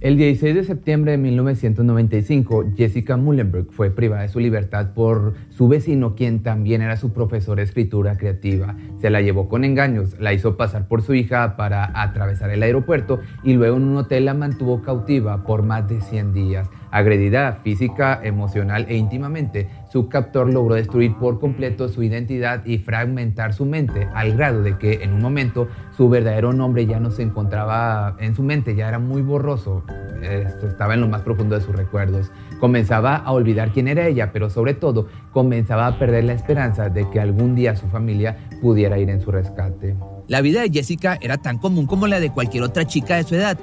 El 16 de septiembre de 1995, Jessica Mullenberg fue privada de su libertad por su vecino, quien también era su profesor de escritura creativa. Se la llevó con engaños, la hizo pasar por su hija para atravesar el aeropuerto y luego en un hotel la mantuvo cautiva por más de 100 días. Agredida física, emocional e íntimamente, su captor logró destruir por completo su identidad y fragmentar su mente al grado de que en un momento su verdadero nombre ya no se encontraba en su mente, ya era muy borroso, estaba en lo más profundo de sus recuerdos. Comenzaba a olvidar quién era ella, pero sobre todo comenzaba a perder la esperanza de que algún día su familia pudiera ir en su rescate. La vida de Jessica era tan común como la de cualquier otra chica de su edad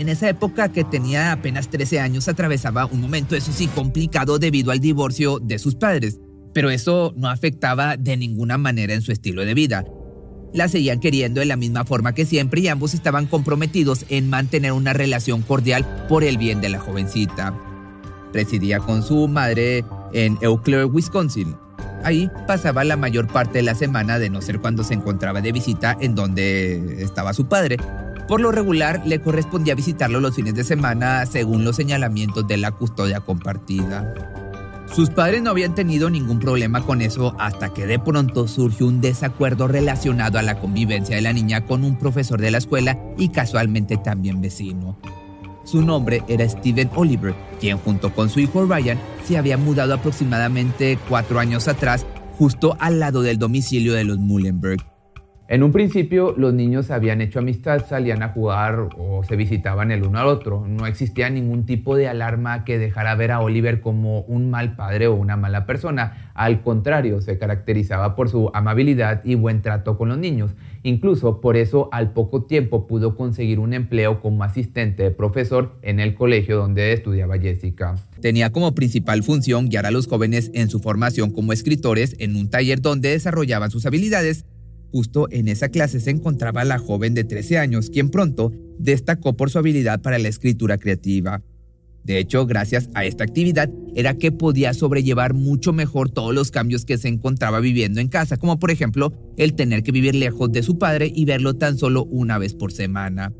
en esa época que tenía apenas 13 años atravesaba un momento, eso sí, complicado debido al divorcio de sus padres, pero eso no afectaba de ninguna manera en su estilo de vida. La seguían queriendo de la misma forma que siempre y ambos estaban comprometidos en mantener una relación cordial por el bien de la jovencita. Residía con su madre en Eau Claire, Wisconsin. Ahí pasaba la mayor parte de la semana, de no ser cuando se encontraba de visita en donde estaba su padre, por lo regular, le correspondía visitarlo los fines de semana según los señalamientos de la custodia compartida. Sus padres no habían tenido ningún problema con eso hasta que de pronto surgió un desacuerdo relacionado a la convivencia de la niña con un profesor de la escuela y casualmente también vecino. Su nombre era Steven Oliver, quien junto con su hijo Ryan se había mudado aproximadamente cuatro años atrás justo al lado del domicilio de los Mullenberg. En un principio los niños habían hecho amistad, salían a jugar o se visitaban el uno al otro. No existía ningún tipo de alarma que dejara ver a Oliver como un mal padre o una mala persona. Al contrario, se caracterizaba por su amabilidad y buen trato con los niños. Incluso por eso al poco tiempo pudo conseguir un empleo como asistente de profesor en el colegio donde estudiaba Jessica. Tenía como principal función guiar a los jóvenes en su formación como escritores en un taller donde desarrollaban sus habilidades Justo en esa clase se encontraba la joven de 13 años, quien pronto destacó por su habilidad para la escritura creativa. De hecho, gracias a esta actividad era que podía sobrellevar mucho mejor todos los cambios que se encontraba viviendo en casa, como por ejemplo el tener que vivir lejos de su padre y verlo tan solo una vez por semana.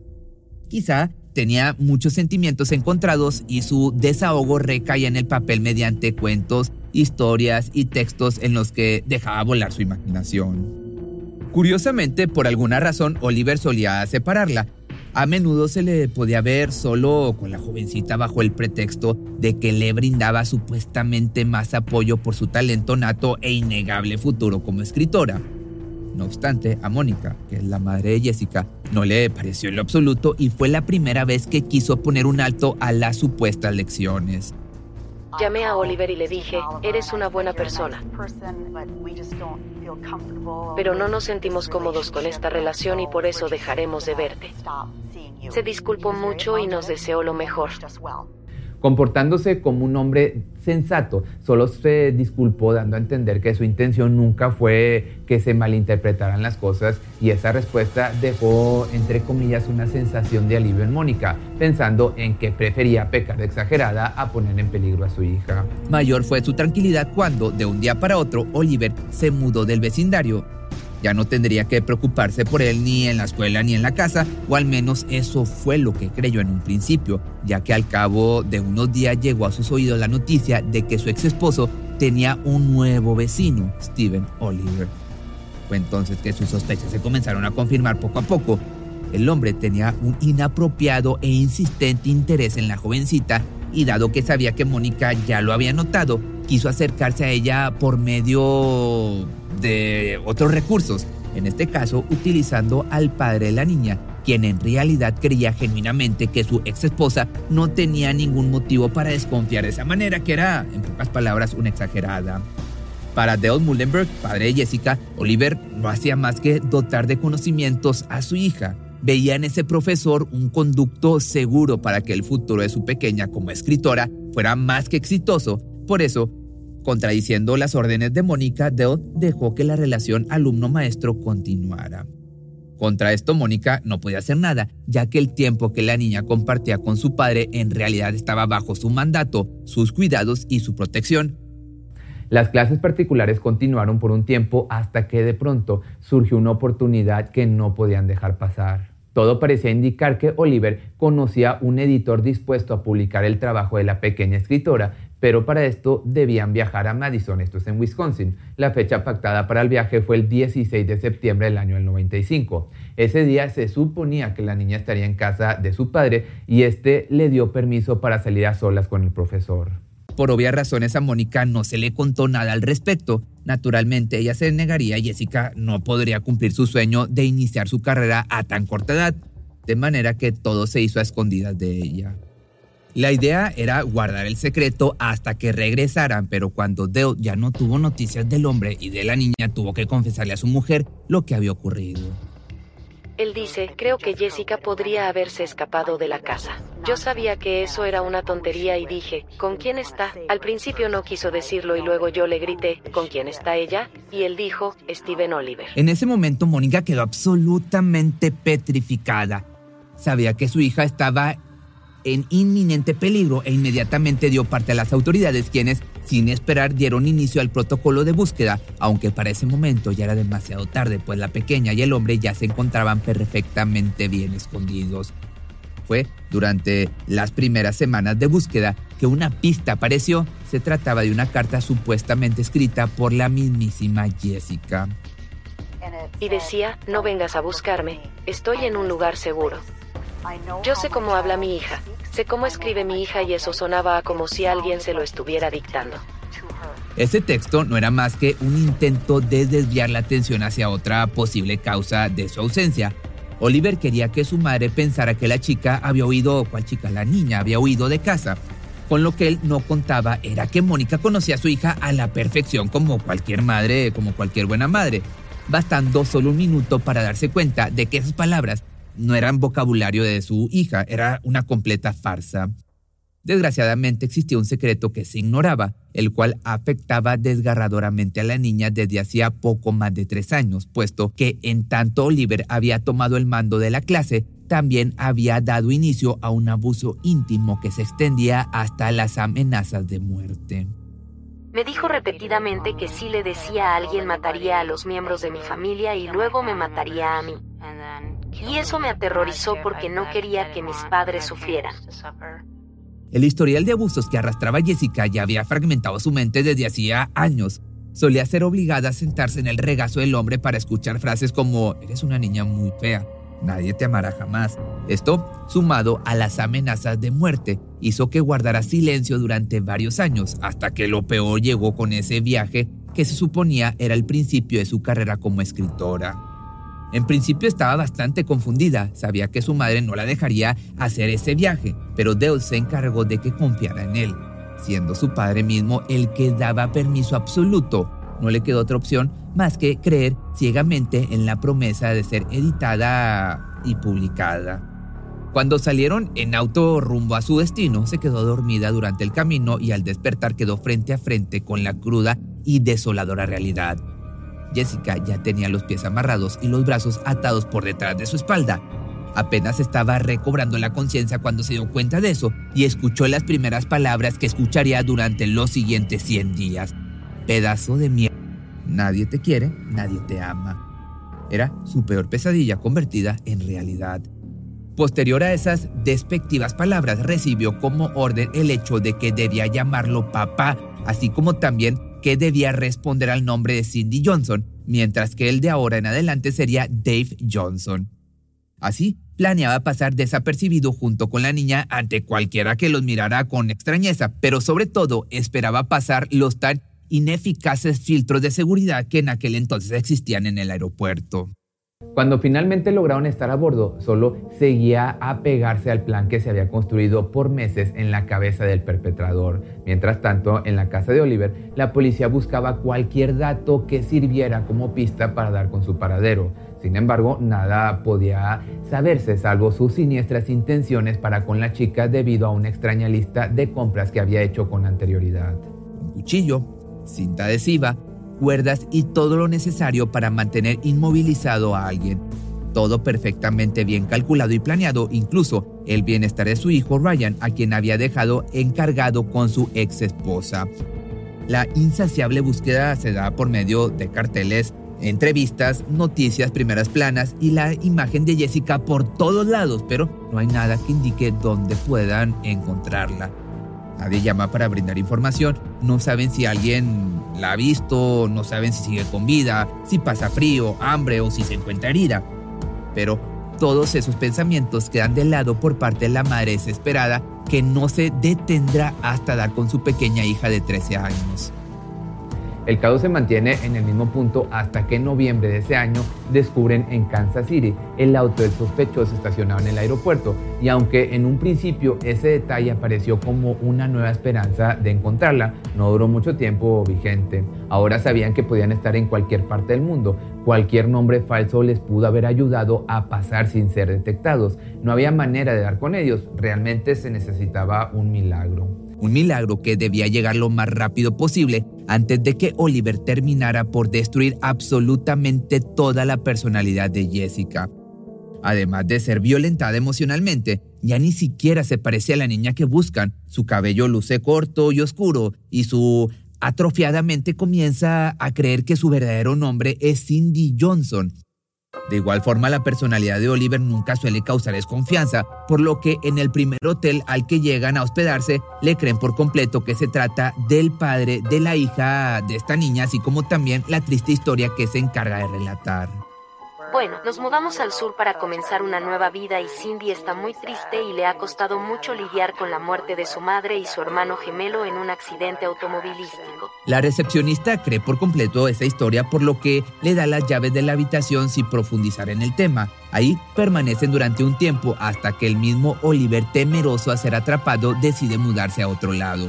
Quizá tenía muchos sentimientos encontrados y su desahogo recaía en el papel mediante cuentos, historias y textos en los que dejaba volar su imaginación. Curiosamente, por alguna razón, Oliver solía separarla. A menudo se le podía ver solo con la jovencita bajo el pretexto de que le brindaba supuestamente más apoyo por su talento nato e innegable futuro como escritora. No obstante, a Mónica, que es la madre de Jessica, no le pareció en lo absoluto y fue la primera vez que quiso poner un alto a las supuestas lecciones. Llamé a Oliver y le dije, eres una buena persona. Pero no nos sentimos cómodos con esta relación y por eso dejaremos de verte. Se disculpó mucho y nos deseó lo mejor comportándose como un hombre sensato. Solo se disculpó dando a entender que su intención nunca fue que se malinterpretaran las cosas y esa respuesta dejó, entre comillas, una sensación de alivio en Mónica, pensando en que prefería pecar de exagerada a poner en peligro a su hija. Mayor fue su tranquilidad cuando, de un día para otro, Oliver se mudó del vecindario ya no tendría que preocuparse por él ni en la escuela ni en la casa, o al menos eso fue lo que creyó en un principio, ya que al cabo de unos días llegó a sus oídos la noticia de que su ex esposo tenía un nuevo vecino, Steven Oliver. Fue entonces que sus sospechas se comenzaron a confirmar poco a poco. el hombre tenía un inapropiado e insistente interés en la jovencita y dado que sabía que Mónica ya lo había notado, quiso acercarse a ella por medio de otros recursos, en este caso utilizando al padre de la niña, quien en realidad creía genuinamente que su ex esposa no tenía ningún motivo para desconfiar de esa manera, que era, en pocas palabras, una exagerada. Para Dale Mullenberg, padre de Jessica, Oliver no hacía más que dotar de conocimientos a su hija. Veía en ese profesor un conducto seguro para que el futuro de su pequeña como escritora fuera más que exitoso. Por eso, contradiciendo las órdenes de Mónica, Dale dejó que la relación alumno-maestro continuara. Contra esto, Mónica no podía hacer nada, ya que el tiempo que la niña compartía con su padre en realidad estaba bajo su mandato, sus cuidados y su protección. Las clases particulares continuaron por un tiempo hasta que de pronto surgió una oportunidad que no podían dejar pasar. Todo parecía indicar que Oliver conocía un editor dispuesto a publicar el trabajo de la pequeña escritora, pero para esto debían viajar a Madison, esto es en Wisconsin. La fecha pactada para el viaje fue el 16 de septiembre del año del 95. Ese día se suponía que la niña estaría en casa de su padre y este le dio permiso para salir a solas con el profesor. Por obvias razones a Mónica no se le contó nada al respecto. Naturalmente ella se negaría y Jessica no podría cumplir su sueño de iniciar su carrera a tan corta edad, de manera que todo se hizo a escondidas de ella. La idea era guardar el secreto hasta que regresaran, pero cuando Dale ya no tuvo noticias del hombre y de la niña, tuvo que confesarle a su mujer lo que había ocurrido. Él dice, creo que Jessica podría haberse escapado de la casa. Yo sabía que eso era una tontería y dije, ¿con quién está? Al principio no quiso decirlo y luego yo le grité, ¿con quién está ella? Y él dijo, Steven Oliver. En ese momento Mónica quedó absolutamente petrificada. Sabía que su hija estaba en inminente peligro e inmediatamente dio parte a las autoridades quienes, sin esperar, dieron inicio al protocolo de búsqueda, aunque para ese momento ya era demasiado tarde, pues la pequeña y el hombre ya se encontraban perfectamente bien escondidos. Fue durante las primeras semanas de búsqueda que una pista apareció. Se trataba de una carta supuestamente escrita por la mismísima Jessica. Y decía, no vengas a buscarme, estoy en un lugar seguro. Yo sé cómo habla mi hija, sé cómo escribe mi hija y eso sonaba como si alguien se lo estuviera dictando. Ese texto no era más que un intento de desviar la atención hacia otra posible causa de su ausencia. Oliver quería que su madre pensara que la chica había huido, ¿cuál chica? La niña había huido de casa. Con lo que él no contaba era que Mónica conocía a su hija a la perfección como cualquier madre, como cualquier buena madre, bastando solo un minuto para darse cuenta de que esas palabras no eran vocabulario de su hija, era una completa farsa. Desgraciadamente existía un secreto que se ignoraba, el cual afectaba desgarradoramente a la niña desde hacía poco más de tres años, puesto que en tanto Oliver había tomado el mando de la clase, también había dado inicio a un abuso íntimo que se extendía hasta las amenazas de muerte. Me dijo repetidamente que si le decía a alguien mataría a los miembros de mi familia y luego me mataría a mí. Y eso me aterrorizó porque no quería que mis padres sufrieran. El historial de abusos que arrastraba Jessica ya había fragmentado su mente desde hacía años. Solía ser obligada a sentarse en el regazo del hombre para escuchar frases como, eres una niña muy fea, nadie te amará jamás. Esto, sumado a las amenazas de muerte, hizo que guardara silencio durante varios años, hasta que lo peor llegó con ese viaje que se suponía era el principio de su carrera como escritora. En principio estaba bastante confundida, sabía que su madre no la dejaría hacer ese viaje, pero Dale se encargó de que confiara en él, siendo su padre mismo el que daba permiso absoluto. No le quedó otra opción más que creer ciegamente en la promesa de ser editada y publicada. Cuando salieron en auto rumbo a su destino, se quedó dormida durante el camino y al despertar quedó frente a frente con la cruda y desoladora realidad. Jessica ya tenía los pies amarrados y los brazos atados por detrás de su espalda. Apenas estaba recobrando la conciencia cuando se dio cuenta de eso y escuchó las primeras palabras que escucharía durante los siguientes 100 días. Pedazo de mierda. Nadie te quiere, nadie te ama. Era su peor pesadilla convertida en realidad. Posterior a esas despectivas palabras, recibió como orden el hecho de que debía llamarlo papá, así como también que debía responder al nombre de Cindy Johnson, mientras que el de ahora en adelante sería Dave Johnson. Así, planeaba pasar desapercibido junto con la niña ante cualquiera que los mirara con extrañeza, pero sobre todo esperaba pasar los tan ineficaces filtros de seguridad que en aquel entonces existían en el aeropuerto. Cuando finalmente lograron estar a bordo, solo seguía a pegarse al plan que se había construido por meses en la cabeza del perpetrador. Mientras tanto, en la casa de Oliver, la policía buscaba cualquier dato que sirviera como pista para dar con su paradero. Sin embargo, nada podía saberse salvo sus siniestras intenciones para con la chica debido a una extraña lista de compras que había hecho con anterioridad. Un cuchillo, cinta adhesiva, cuerdas y todo lo necesario para mantener inmovilizado a alguien. Todo perfectamente bien calculado y planeado, incluso el bienestar de su hijo Ryan, a quien había dejado encargado con su ex esposa. La insaciable búsqueda se da por medio de carteles, entrevistas, noticias, primeras planas y la imagen de Jessica por todos lados, pero no hay nada que indique dónde puedan encontrarla. Nadie llama para brindar información, no saben si alguien la ha visto, no saben si sigue con vida, si pasa frío, hambre o si se encuentra herida. Pero todos esos pensamientos quedan de lado por parte de la madre desesperada que no se detendrá hasta dar con su pequeña hija de 13 años. El caso se mantiene en el mismo punto hasta que en noviembre de ese año descubren en Kansas City el auto del sospechoso estacionado en el aeropuerto y aunque en un principio ese detalle apareció como una nueva esperanza de encontrarla, no duró mucho tiempo vigente. Ahora sabían que podían estar en cualquier parte del mundo, cualquier nombre falso les pudo haber ayudado a pasar sin ser detectados. No había manera de dar con ellos, realmente se necesitaba un milagro un milagro que debía llegar lo más rápido posible antes de que Oliver terminara por destruir absolutamente toda la personalidad de Jessica. Además de ser violentada emocionalmente, ya ni siquiera se parecía a la niña que buscan. Su cabello luce corto y oscuro y su atrofiadamente comienza a creer que su verdadero nombre es Cindy Johnson de igual forma, la personalidad de Oliver nunca suele causar desconfianza, por lo que en el primer hotel al que llegan a hospedarse le creen por completo que se trata del padre de la hija de esta niña, así como también la triste historia que se encarga de relatar. Bueno, nos mudamos al sur para comenzar una nueva vida y Cindy está muy triste y le ha costado mucho lidiar con la muerte de su madre y su hermano gemelo en un accidente automovilístico. La recepcionista cree por completo esa historia por lo que le da las llaves de la habitación sin profundizar en el tema. Ahí permanecen durante un tiempo hasta que el mismo Oliver, temeroso a ser atrapado, decide mudarse a otro lado.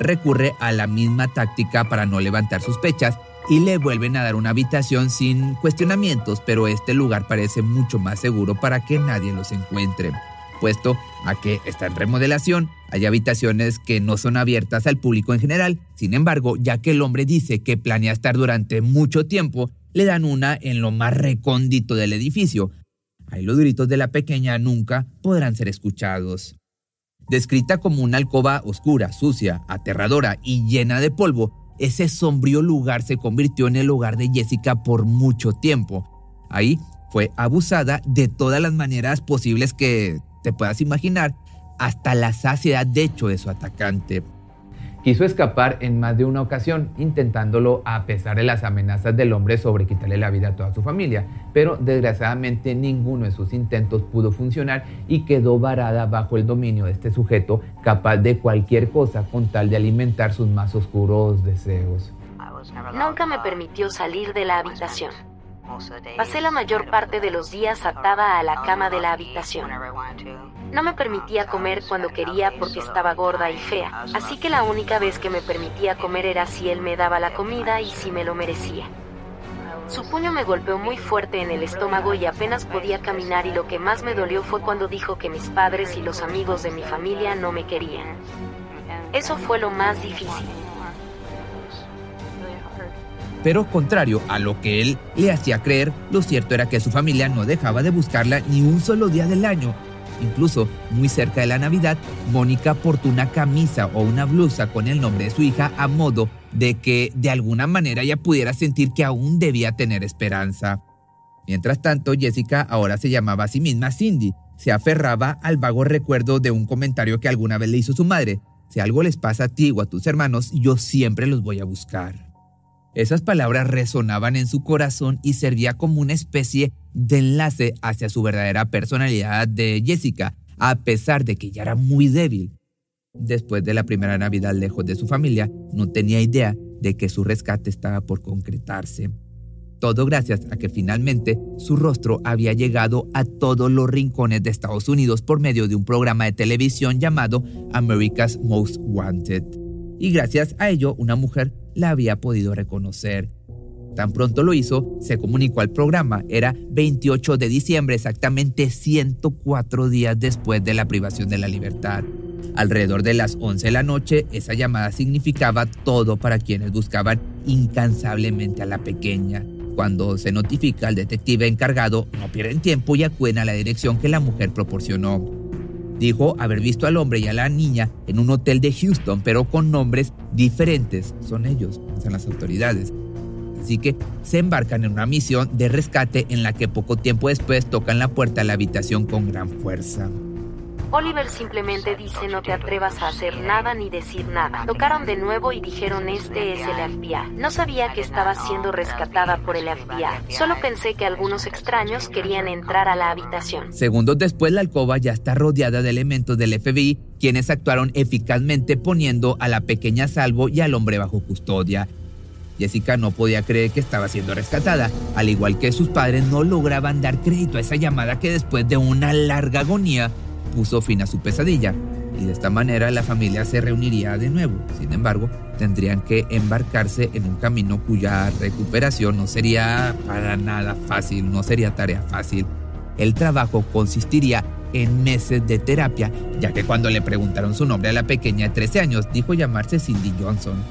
Recurre a la misma táctica para no levantar sospechas y le vuelven a dar una habitación sin cuestionamientos, pero este lugar parece mucho más seguro para que nadie los encuentre, puesto a que está en remodelación, hay habitaciones que no son abiertas al público en general, sin embargo, ya que el hombre dice que planea estar durante mucho tiempo, le dan una en lo más recóndito del edificio. Ahí los gritos de la pequeña nunca podrán ser escuchados. Descrita como una alcoba oscura, sucia, aterradora y llena de polvo, ese sombrío lugar se convirtió en el hogar de Jessica por mucho tiempo. Ahí fue abusada de todas las maneras posibles que te puedas imaginar, hasta la saciedad de hecho de su atacante. Quiso escapar en más de una ocasión, intentándolo a pesar de las amenazas del hombre sobre quitarle la vida a toda su familia, pero desgraciadamente ninguno de sus intentos pudo funcionar y quedó varada bajo el dominio de este sujeto capaz de cualquier cosa con tal de alimentar sus más oscuros deseos. Nunca me permitió salir de la habitación. Pasé la mayor parte de los días atada a la cama de la habitación. No me permitía comer cuando quería porque estaba gorda y fea, así que la única vez que me permitía comer era si él me daba la comida y si me lo merecía. Su puño me golpeó muy fuerte en el estómago y apenas podía caminar y lo que más me dolió fue cuando dijo que mis padres y los amigos de mi familia no me querían. Eso fue lo más difícil. Pero contrario a lo que él le hacía creer, lo cierto era que su familia no dejaba de buscarla ni un solo día del año. Incluso, muy cerca de la Navidad, Mónica portó una camisa o una blusa con el nombre de su hija a modo de que de alguna manera ella pudiera sentir que aún debía tener esperanza. Mientras tanto, Jessica ahora se llamaba a sí misma Cindy. Se aferraba al vago recuerdo de un comentario que alguna vez le hizo su madre. Si algo les pasa a ti o a tus hermanos, yo siempre los voy a buscar. Esas palabras resonaban en su corazón y servía como una especie de enlace hacia su verdadera personalidad de Jessica, a pesar de que ella era muy débil. Después de la primera Navidad lejos de su familia, no tenía idea de que su rescate estaba por concretarse. Todo gracias a que finalmente su rostro había llegado a todos los rincones de Estados Unidos por medio de un programa de televisión llamado America's Most Wanted. Y gracias a ello una mujer la había podido reconocer. Tan pronto lo hizo, se comunicó al programa. Era 28 de diciembre, exactamente 104 días después de la privación de la libertad. Alrededor de las 11 de la noche, esa llamada significaba todo para quienes buscaban incansablemente a la pequeña. Cuando se notifica al detective encargado, no pierden tiempo y acuden a la dirección que la mujer proporcionó. Dijo haber visto al hombre y a la niña en un hotel de Houston, pero con nombres diferentes. Son ellos, son las autoridades. Así que se embarcan en una misión de rescate en la que poco tiempo después tocan la puerta a la habitación con gran fuerza. Oliver simplemente dice no te atrevas a hacer nada ni decir nada. Tocaron de nuevo y dijeron este es el FBI. No sabía que estaba siendo rescatada por el FBI. Solo pensé que algunos extraños querían entrar a la habitación. Segundos después la alcoba ya está rodeada de elementos del FBI quienes actuaron eficazmente poniendo a la pequeña a salvo y al hombre bajo custodia. Jessica no podía creer que estaba siendo rescatada, al igual que sus padres no lograban dar crédito a esa llamada que después de una larga agonía puso fin a su pesadilla y de esta manera la familia se reuniría de nuevo. Sin embargo, tendrían que embarcarse en un camino cuya recuperación no sería para nada fácil, no sería tarea fácil. El trabajo consistiría en meses de terapia, ya que cuando le preguntaron su nombre a la pequeña de 13 años, dijo llamarse Cindy Johnson.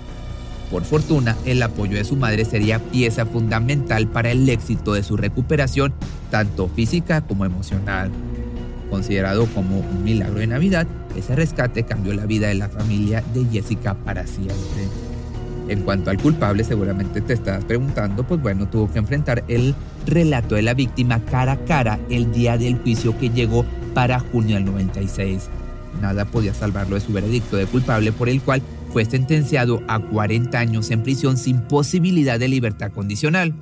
Por fortuna, el apoyo de su madre sería pieza fundamental para el éxito de su recuperación, tanto física como emocional. Considerado como un milagro de Navidad, ese rescate cambió la vida de la familia de Jessica para siempre. En cuanto al culpable, seguramente te estabas preguntando, pues bueno, tuvo que enfrentar el relato de la víctima cara a cara el día del juicio que llegó para junio del 96. Nada podía salvarlo de su veredicto de culpable por el cual fue sentenciado a 40 años en prisión sin posibilidad de libertad condicional.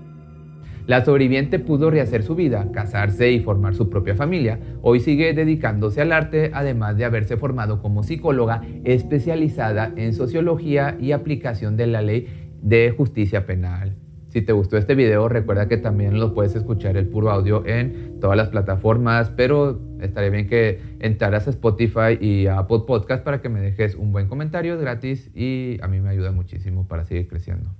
La sobreviviente pudo rehacer su vida, casarse y formar su propia familia. Hoy sigue dedicándose al arte, además de haberse formado como psicóloga especializada en sociología y aplicación de la ley de justicia penal. Si te gustó este video, recuerda que también lo puedes escuchar el puro audio en todas las plataformas, pero estaría bien que entraras a Spotify y a Apple Podcast para que me dejes un buen comentario gratis y a mí me ayuda muchísimo para seguir creciendo.